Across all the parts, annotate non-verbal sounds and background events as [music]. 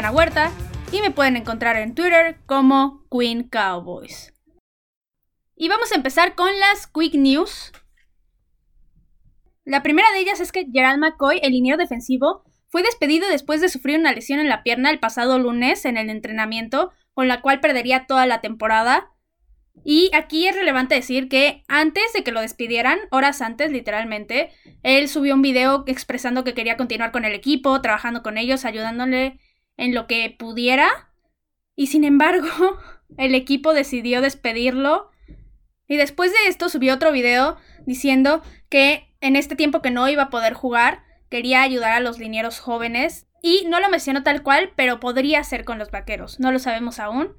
Mariana Huerta y me pueden encontrar en Twitter como Queen Cowboys. Y vamos a empezar con las Quick News. La primera de ellas es que Gerald McCoy, el liniero defensivo, fue despedido después de sufrir una lesión en la pierna el pasado lunes en el entrenamiento, con la cual perdería toda la temporada. Y aquí es relevante decir que antes de que lo despidieran, horas antes literalmente, él subió un video expresando que quería continuar con el equipo, trabajando con ellos, ayudándole en lo que pudiera. Y sin embargo, [laughs] el equipo decidió despedirlo. Y después de esto subió otro video diciendo que en este tiempo que no iba a poder jugar, quería ayudar a los linieros jóvenes. Y no lo mencionó tal cual, pero podría ser con los vaqueros. No lo sabemos aún.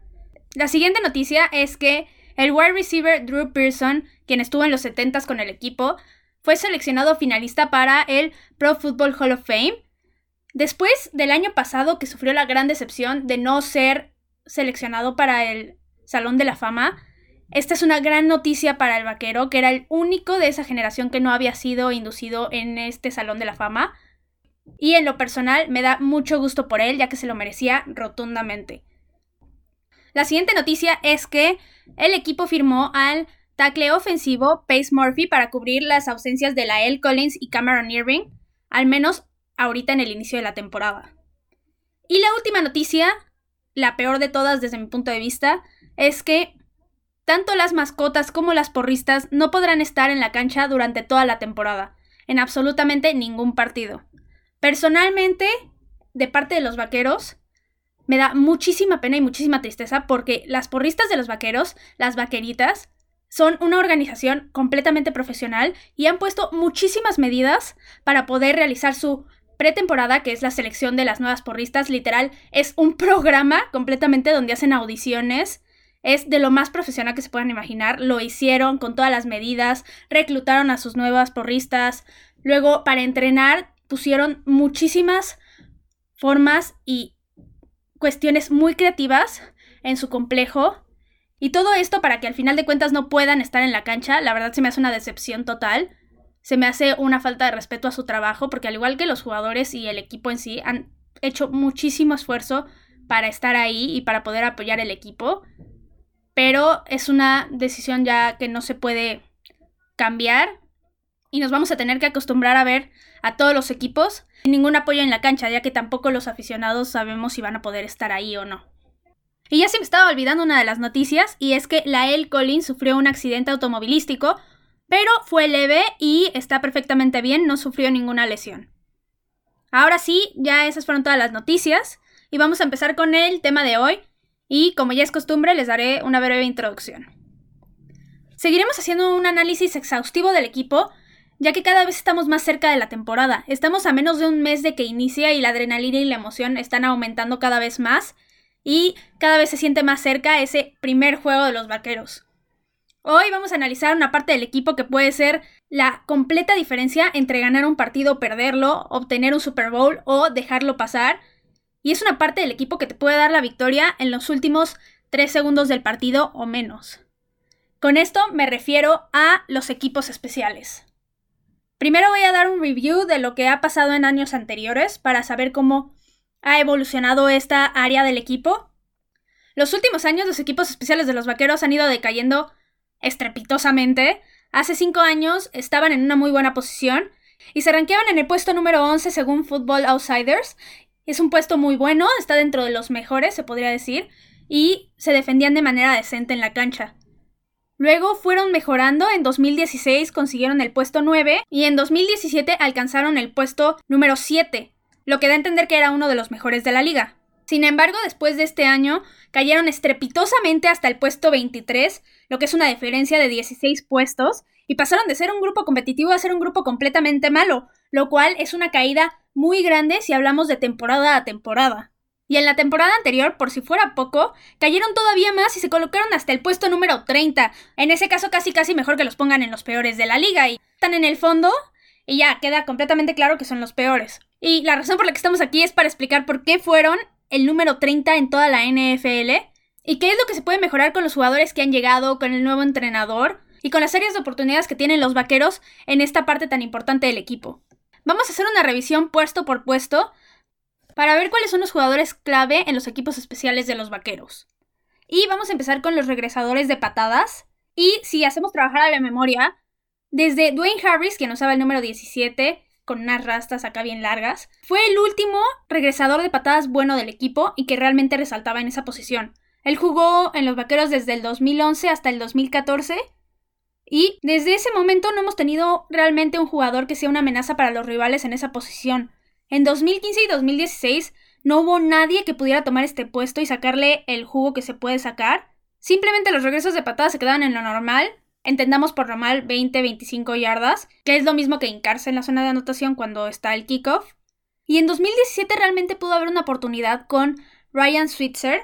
La siguiente noticia es que el wide receiver Drew Pearson, quien estuvo en los 70s con el equipo, fue seleccionado finalista para el Pro Football Hall of Fame. Después del año pasado que sufrió la gran decepción de no ser seleccionado para el Salón de la Fama, esta es una gran noticia para el vaquero, que era el único de esa generación que no había sido inducido en este Salón de la Fama. Y en lo personal me da mucho gusto por él, ya que se lo merecía rotundamente. La siguiente noticia es que el equipo firmó al tackle ofensivo Pace Murphy para cubrir las ausencias de Lael Collins y Cameron Irving, al menos ahorita en el inicio de la temporada. Y la última noticia, la peor de todas desde mi punto de vista, es que tanto las mascotas como las porristas no podrán estar en la cancha durante toda la temporada, en absolutamente ningún partido. Personalmente, de parte de los vaqueros, me da muchísima pena y muchísima tristeza porque las porristas de los vaqueros, las vaqueritas, son una organización completamente profesional y han puesto muchísimas medidas para poder realizar su pretemporada, que es la selección de las nuevas porristas. Literal, es un programa completamente donde hacen audiciones. Es de lo más profesional que se puedan imaginar. Lo hicieron con todas las medidas, reclutaron a sus nuevas porristas. Luego, para entrenar, pusieron muchísimas formas y cuestiones muy creativas en su complejo. Y todo esto para que al final de cuentas no puedan estar en la cancha, la verdad se me hace una decepción total. Se me hace una falta de respeto a su trabajo, porque al igual que los jugadores y el equipo en sí, han hecho muchísimo esfuerzo para estar ahí y para poder apoyar el equipo. Pero es una decisión ya que no se puede cambiar y nos vamos a tener que acostumbrar a ver a todos los equipos ningún apoyo en la cancha, ya que tampoco los aficionados sabemos si van a poder estar ahí o no. Y ya se me estaba olvidando una de las noticias, y es que Lael Collins sufrió un accidente automovilístico, pero fue leve y está perfectamente bien, no sufrió ninguna lesión. Ahora sí, ya esas fueron todas las noticias, y vamos a empezar con el tema de hoy, y como ya es costumbre, les daré una breve introducción. Seguiremos haciendo un análisis exhaustivo del equipo, ya que cada vez estamos más cerca de la temporada. Estamos a menos de un mes de que inicia y la adrenalina y la emoción están aumentando cada vez más y cada vez se siente más cerca ese primer juego de los vaqueros. Hoy vamos a analizar una parte del equipo que puede ser la completa diferencia entre ganar un partido o perderlo, obtener un Super Bowl o dejarlo pasar. Y es una parte del equipo que te puede dar la victoria en los últimos 3 segundos del partido o menos. Con esto me refiero a los equipos especiales. Primero voy a dar un review de lo que ha pasado en años anteriores para saber cómo ha evolucionado esta área del equipo. Los últimos años los equipos especiales de los vaqueros han ido decayendo estrepitosamente. Hace cinco años estaban en una muy buena posición y se ranqueaban en el puesto número 11 según Football Outsiders. Es un puesto muy bueno, está dentro de los mejores, se podría decir, y se defendían de manera decente en la cancha. Luego fueron mejorando, en 2016 consiguieron el puesto 9 y en 2017 alcanzaron el puesto número 7, lo que da a entender que era uno de los mejores de la liga. Sin embargo, después de este año, cayeron estrepitosamente hasta el puesto 23, lo que es una diferencia de 16 puestos, y pasaron de ser un grupo competitivo a ser un grupo completamente malo, lo cual es una caída muy grande si hablamos de temporada a temporada. Y en la temporada anterior, por si fuera poco, cayeron todavía más y se colocaron hasta el puesto número 30. En ese caso casi casi mejor que los pongan en los peores de la liga y están en el fondo y ya queda completamente claro que son los peores. Y la razón por la que estamos aquí es para explicar por qué fueron el número 30 en toda la NFL y qué es lo que se puede mejorar con los jugadores que han llegado, con el nuevo entrenador y con las áreas de oportunidades que tienen los vaqueros en esta parte tan importante del equipo. Vamos a hacer una revisión puesto por puesto para ver cuáles son los jugadores clave en los equipos especiales de los vaqueros. Y vamos a empezar con los regresadores de patadas. Y si hacemos trabajar a la memoria, desde Dwayne Harris, que nos usaba el número 17, con unas rastas acá bien largas, fue el último regresador de patadas bueno del equipo y que realmente resaltaba en esa posición. Él jugó en los Vaqueros desde el 2011 hasta el 2014 y desde ese momento no hemos tenido realmente un jugador que sea una amenaza para los rivales en esa posición. En 2015 y 2016 no hubo nadie que pudiera tomar este puesto y sacarle el jugo que se puede sacar. Simplemente los regresos de patadas se quedaban en lo normal. Entendamos por normal 20-25 yardas, que es lo mismo que hincarse en la zona de anotación cuando está el kickoff. Y en 2017 realmente pudo haber una oportunidad con Ryan Switzer,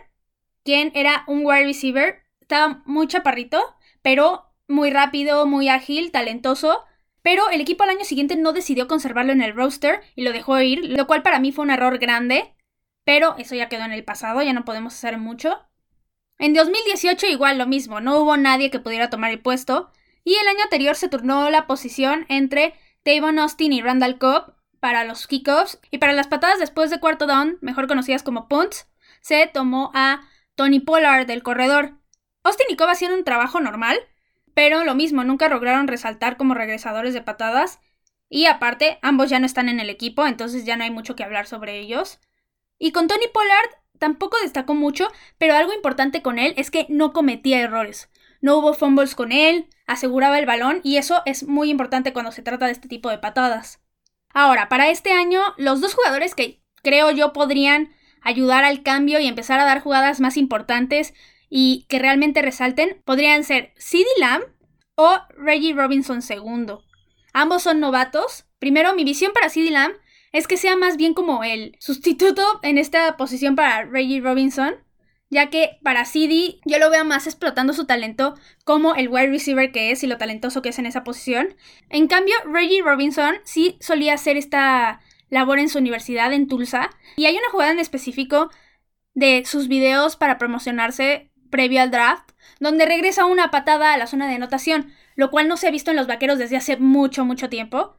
quien era un wide receiver, estaba muy chaparrito, pero muy rápido, muy ágil, talentoso. Pero el equipo al año siguiente no decidió conservarlo en el roster y lo dejó ir, lo cual para mí fue un error grande. Pero eso ya quedó en el pasado, ya no podemos hacer mucho. En 2018 igual lo mismo, no hubo nadie que pudiera tomar el puesto. Y el año anterior se turnó la posición entre Tavon Austin y Randall Cobb para los kickoffs. Y para las patadas después de cuarto down, mejor conocidas como punts, se tomó a Tony Pollard del corredor. Austin y Cobb hacían un trabajo normal, pero lo mismo, nunca lograron resaltar como regresadores de patadas. Y aparte, ambos ya no están en el equipo, entonces ya no hay mucho que hablar sobre ellos. Y con Tony Pollard tampoco destacó mucho, pero algo importante con él es que no cometía errores. No hubo fumbles con él, aseguraba el balón y eso es muy importante cuando se trata de este tipo de patadas. Ahora, para este año, los dos jugadores que creo yo podrían ayudar al cambio y empezar a dar jugadas más importantes y que realmente resalten podrían ser CeeDee Lamb o Reggie Robinson II. Ambos son novatos. Primero, mi visión para CeeDee Lamb es que sea más bien como el sustituto en esta posición para Reggie Robinson, ya que para CD yo lo veo más explotando su talento como el wide receiver que es y lo talentoso que es en esa posición. En cambio, Reggie Robinson sí solía hacer esta labor en su universidad en Tulsa y hay una jugada en específico de sus videos para promocionarse previo al draft, donde regresa una patada a la zona de anotación, lo cual no se ha visto en los vaqueros desde hace mucho, mucho tiempo.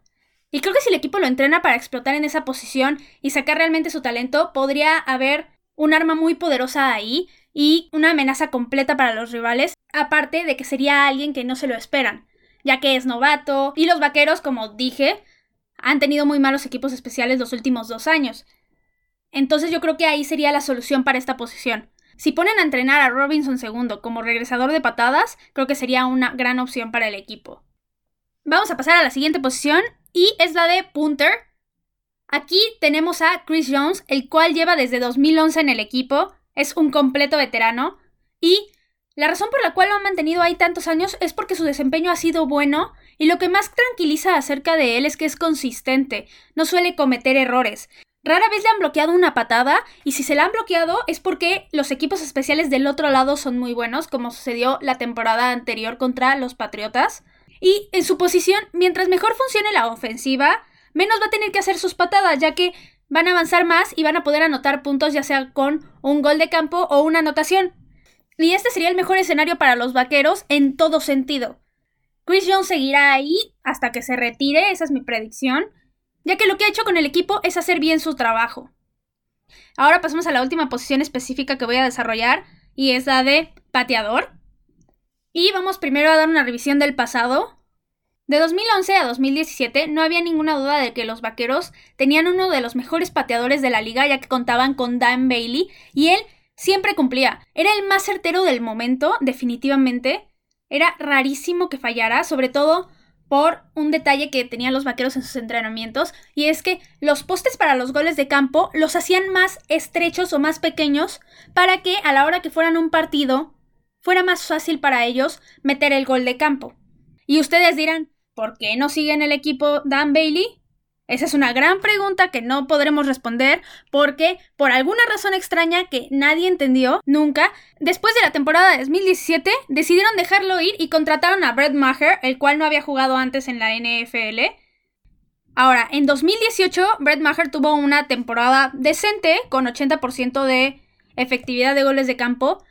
Y creo que si el equipo lo entrena para explotar en esa posición y sacar realmente su talento, podría haber un arma muy poderosa ahí y una amenaza completa para los rivales, aparte de que sería alguien que no se lo esperan, ya que es novato y los vaqueros, como dije, han tenido muy malos equipos especiales los últimos dos años. Entonces yo creo que ahí sería la solución para esta posición. Si ponen a entrenar a Robinson II como regresador de patadas, creo que sería una gran opción para el equipo. Vamos a pasar a la siguiente posición y es la de punter. Aquí tenemos a Chris Jones, el cual lleva desde 2011 en el equipo, es un completo veterano y la razón por la cual lo han mantenido ahí tantos años es porque su desempeño ha sido bueno y lo que más tranquiliza acerca de él es que es consistente, no suele cometer errores. Rara vez le han bloqueado una patada y si se la han bloqueado es porque los equipos especiales del otro lado son muy buenos, como sucedió la temporada anterior contra los Patriotas. Y en su posición, mientras mejor funcione la ofensiva, menos va a tener que hacer sus patadas, ya que van a avanzar más y van a poder anotar puntos ya sea con un gol de campo o una anotación. Y este sería el mejor escenario para los vaqueros en todo sentido. Chris Jones seguirá ahí hasta que se retire, esa es mi predicción ya que lo que ha hecho con el equipo es hacer bien su trabajo. Ahora pasamos a la última posición específica que voy a desarrollar y es la de pateador. Y vamos primero a dar una revisión del pasado. De 2011 a 2017 no había ninguna duda de que los Vaqueros tenían uno de los mejores pateadores de la liga ya que contaban con Dan Bailey y él siempre cumplía. Era el más certero del momento, definitivamente. Era rarísimo que fallara, sobre todo por un detalle que tenían los vaqueros en sus entrenamientos, y es que los postes para los goles de campo los hacían más estrechos o más pequeños para que a la hora que fueran un partido fuera más fácil para ellos meter el gol de campo. Y ustedes dirán, ¿por qué no siguen el equipo Dan Bailey? Esa es una gran pregunta que no podremos responder porque, por alguna razón extraña que nadie entendió nunca, después de la temporada de 2017 decidieron dejarlo ir y contrataron a Brett Maher, el cual no había jugado antes en la NFL. Ahora, en 2018 Brett Maher tuvo una temporada decente con 80% de efectividad de goles de campo,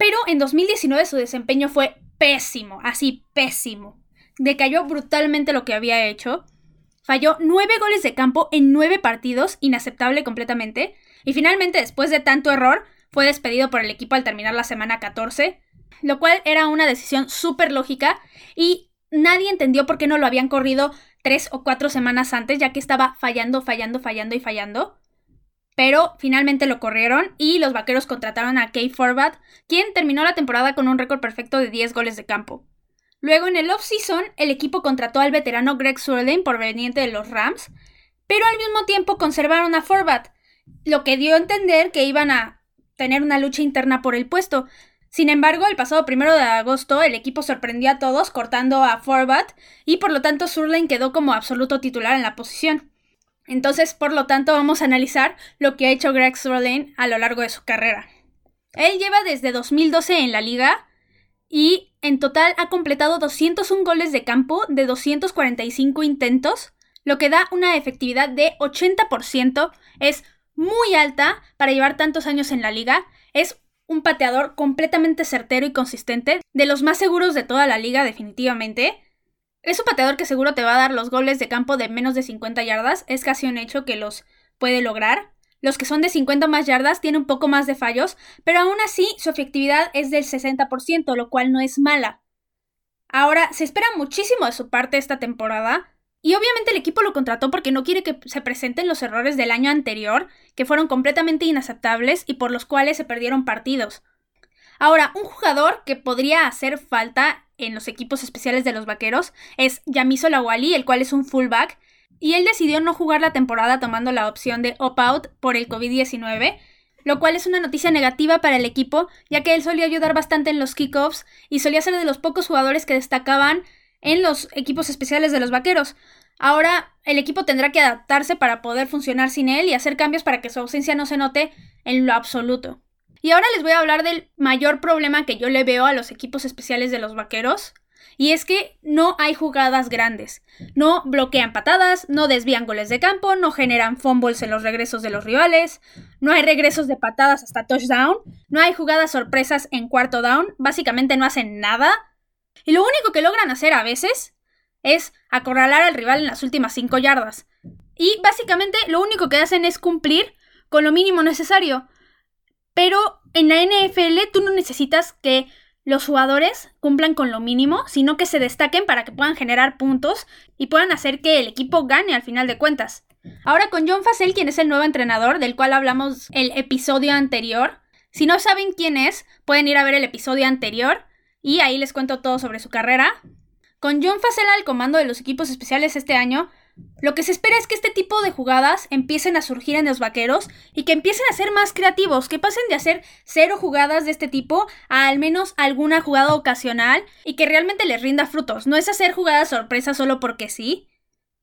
pero en 2019 su desempeño fue pésimo, así pésimo. Decayó brutalmente lo que había hecho. Falló nueve goles de campo en nueve partidos, inaceptable completamente. Y finalmente, después de tanto error, fue despedido por el equipo al terminar la semana 14, lo cual era una decisión súper lógica y nadie entendió por qué no lo habían corrido tres o cuatro semanas antes, ya que estaba fallando, fallando, fallando y fallando. Pero finalmente lo corrieron y los vaqueros contrataron a Kay Forbat, quien terminó la temporada con un récord perfecto de 10 goles de campo. Luego en el off-season, el equipo contrató al veterano Greg Surlane proveniente de los Rams, pero al mismo tiempo conservaron a Forbat, lo que dio a entender que iban a tener una lucha interna por el puesto. Sin embargo, el pasado primero de agosto el equipo sorprendió a todos cortando a Forbat y por lo tanto Surlane quedó como absoluto titular en la posición. Entonces, por lo tanto, vamos a analizar lo que ha hecho Greg Surlane a lo largo de su carrera. Él lleva desde 2012 en la liga y en total ha completado 201 goles de campo de 245 intentos, lo que da una efectividad de 80%. Es muy alta para llevar tantos años en la liga. Es un pateador completamente certero y consistente, de los más seguros de toda la liga definitivamente. Es un pateador que seguro te va a dar los goles de campo de menos de 50 yardas, es casi un hecho que los puede lograr. Los que son de 50 más yardas tienen un poco más de fallos, pero aún así su efectividad es del 60%, lo cual no es mala. Ahora, se espera muchísimo de su parte esta temporada, y obviamente el equipo lo contrató porque no quiere que se presenten los errores del año anterior, que fueron completamente inaceptables y por los cuales se perdieron partidos. Ahora, un jugador que podría hacer falta en los equipos especiales de los vaqueros es Yamiso Lawali, el cual es un fullback, y él decidió no jugar la temporada tomando la opción de opt-out por el COVID-19, lo cual es una noticia negativa para el equipo, ya que él solía ayudar bastante en los kickoffs y solía ser de los pocos jugadores que destacaban en los equipos especiales de los vaqueros. Ahora el equipo tendrá que adaptarse para poder funcionar sin él y hacer cambios para que su ausencia no se note en lo absoluto. Y ahora les voy a hablar del mayor problema que yo le veo a los equipos especiales de los vaqueros. Y es que no hay jugadas grandes. No bloquean patadas, no desvían goles de campo, no generan fumbles en los regresos de los rivales, no hay regresos de patadas hasta touchdown, no hay jugadas sorpresas en cuarto down, básicamente no hacen nada. Y lo único que logran hacer a veces es acorralar al rival en las últimas 5 yardas. Y básicamente lo único que hacen es cumplir con lo mínimo necesario. Pero en la NFL tú no necesitas que los jugadores cumplan con lo mínimo, sino que se destaquen para que puedan generar puntos y puedan hacer que el equipo gane al final de cuentas. Ahora con John Facel, quien es el nuevo entrenador del cual hablamos el episodio anterior. Si no saben quién es, pueden ir a ver el episodio anterior y ahí les cuento todo sobre su carrera. Con John Facela al comando de los equipos especiales este año, lo que se espera es que este tipo de jugadas empiecen a surgir en los vaqueros y que empiecen a ser más creativos, que pasen de hacer cero jugadas de este tipo a al menos alguna jugada ocasional y que realmente les rinda frutos. No es hacer jugadas sorpresa solo porque sí,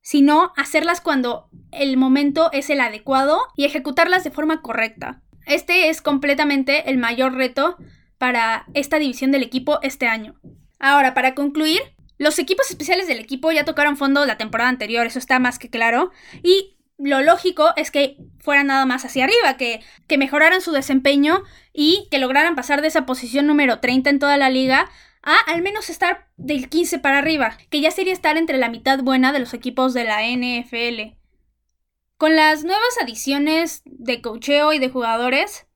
sino hacerlas cuando el momento es el adecuado y ejecutarlas de forma correcta. Este es completamente el mayor reto para esta división del equipo este año. Ahora, para concluir, los equipos especiales del equipo ya tocaron fondo la temporada anterior, eso está más que claro, y lo lógico es que fueran nada más hacia arriba, que, que mejoraran su desempeño y que lograran pasar de esa posición número 30 en toda la liga a al menos estar del 15 para arriba, que ya sería estar entre la mitad buena de los equipos de la NFL. Con las nuevas adiciones de cocheo y de jugadores,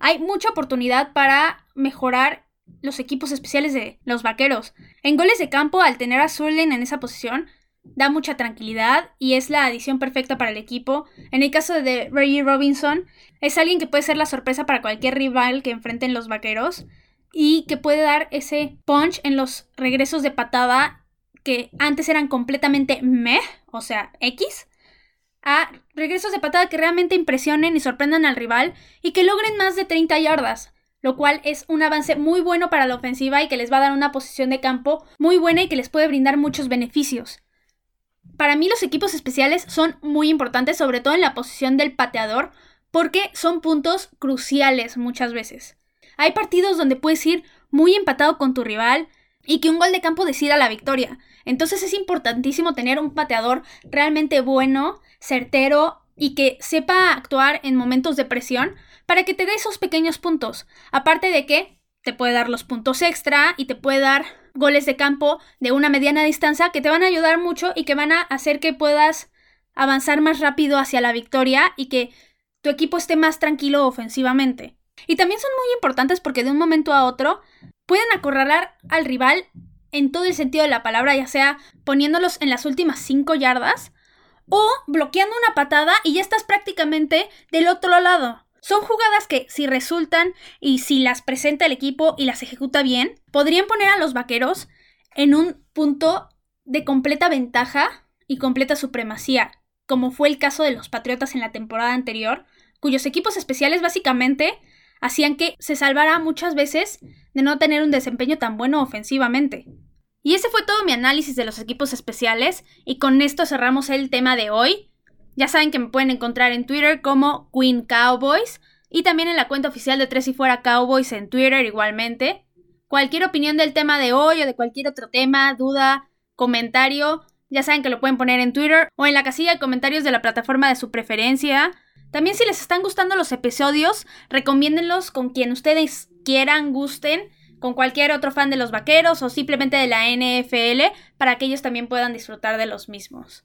hay mucha oportunidad para mejorar los equipos especiales de los vaqueros. En goles de campo, al tener a Sullen en esa posición, da mucha tranquilidad y es la adición perfecta para el equipo. En el caso de Reggie Robinson, es alguien que puede ser la sorpresa para cualquier rival que enfrenten los vaqueros y que puede dar ese punch en los regresos de patada que antes eran completamente meh, o sea, X, a regresos de patada que realmente impresionen y sorprendan al rival y que logren más de 30 yardas, lo cual es un avance muy bueno para la ofensiva y que les va a dar una posición de campo muy buena y que les puede brindar muchos beneficios. Para mí los equipos especiales son muy importantes, sobre todo en la posición del pateador, porque son puntos cruciales muchas veces. Hay partidos donde puedes ir muy empatado con tu rival y que un gol de campo decida la victoria. Entonces es importantísimo tener un pateador realmente bueno, certero y que sepa actuar en momentos de presión para que te dé esos pequeños puntos. Aparte de que te puede dar los puntos extra y te puede dar goles de campo de una mediana distancia que te van a ayudar mucho y que van a hacer que puedas avanzar más rápido hacia la victoria y que tu equipo esté más tranquilo ofensivamente. Y también son muy importantes porque de un momento a otro pueden acorralar al rival en todo el sentido de la palabra, ya sea poniéndolos en las últimas 5 yardas o bloqueando una patada y ya estás prácticamente del otro lado. Son jugadas que si resultan y si las presenta el equipo y las ejecuta bien, podrían poner a los vaqueros en un punto de completa ventaja y completa supremacía, como fue el caso de los Patriotas en la temporada anterior, cuyos equipos especiales básicamente hacían que se salvara muchas veces de no tener un desempeño tan bueno ofensivamente. Y ese fue todo mi análisis de los equipos especiales y con esto cerramos el tema de hoy. Ya saben que me pueden encontrar en Twitter como Queen Cowboys y también en la cuenta oficial de Tres y Fuera Cowboys en Twitter igualmente. Cualquier opinión del tema de hoy o de cualquier otro tema, duda, comentario, ya saben que lo pueden poner en Twitter o en la casilla de comentarios de la plataforma de su preferencia. También si les están gustando los episodios, recomiéndenlos con quien ustedes quieran, gusten con cualquier otro fan de los vaqueros o simplemente de la NFL para que ellos también puedan disfrutar de los mismos.